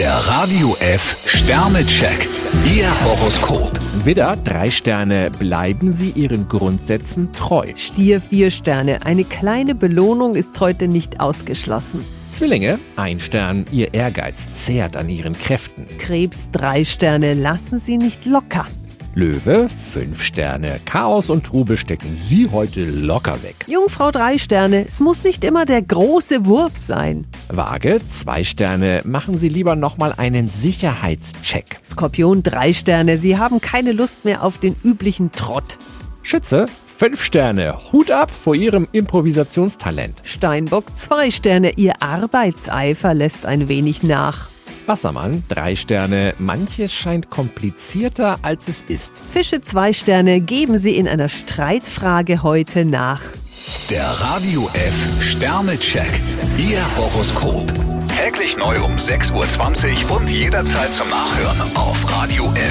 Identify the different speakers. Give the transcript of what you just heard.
Speaker 1: Der Radio F Sternecheck. Ihr Horoskop.
Speaker 2: Widder, drei Sterne, bleiben Sie Ihren Grundsätzen treu.
Speaker 3: Stier vier Sterne. Eine kleine Belohnung ist heute nicht ausgeschlossen.
Speaker 2: Zwillinge, ein Stern, Ihr Ehrgeiz zehrt an Ihren Kräften.
Speaker 3: Krebs drei Sterne. Lassen Sie nicht locker.
Speaker 2: Löwe, fünf Sterne, Chaos und Trubel stecken Sie heute locker weg.
Speaker 3: Jungfrau drei Sterne. Es muss nicht immer der große Wurf sein.
Speaker 2: Waage, zwei Sterne, machen Sie lieber nochmal einen Sicherheitscheck.
Speaker 3: Skorpion drei Sterne. Sie haben keine Lust mehr auf den üblichen Trott.
Speaker 2: Schütze, fünf Sterne, Hut ab vor Ihrem Improvisationstalent.
Speaker 3: Steinbock zwei Sterne. Ihr Arbeitseifer lässt ein wenig nach.
Speaker 2: Wassermann, drei Sterne, manches scheint komplizierter als es ist.
Speaker 3: Fische zwei Sterne. Geben Sie in einer Streitfrage heute nach.
Speaker 1: Der Radio F Sternecheck. Ihr Horoskop. Täglich neu um 6.20 Uhr und jederzeit zum Nachhören auf Radio radiof.de.